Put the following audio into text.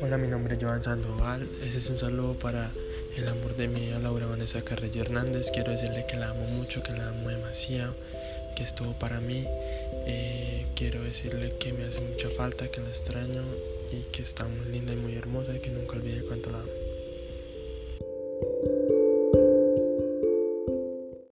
Hola, mi nombre es Joan Sandoval. Ese es un saludo para el amor de mi vida, Laura Vanessa Carrillo Hernández. Quiero decirle que la amo mucho, que la amo demasiado, que estuvo para mí. Eh, quiero decirle que me hace mucha falta, que la extraño y que está muy linda y muy hermosa y que nunca olvide cuánto la amo.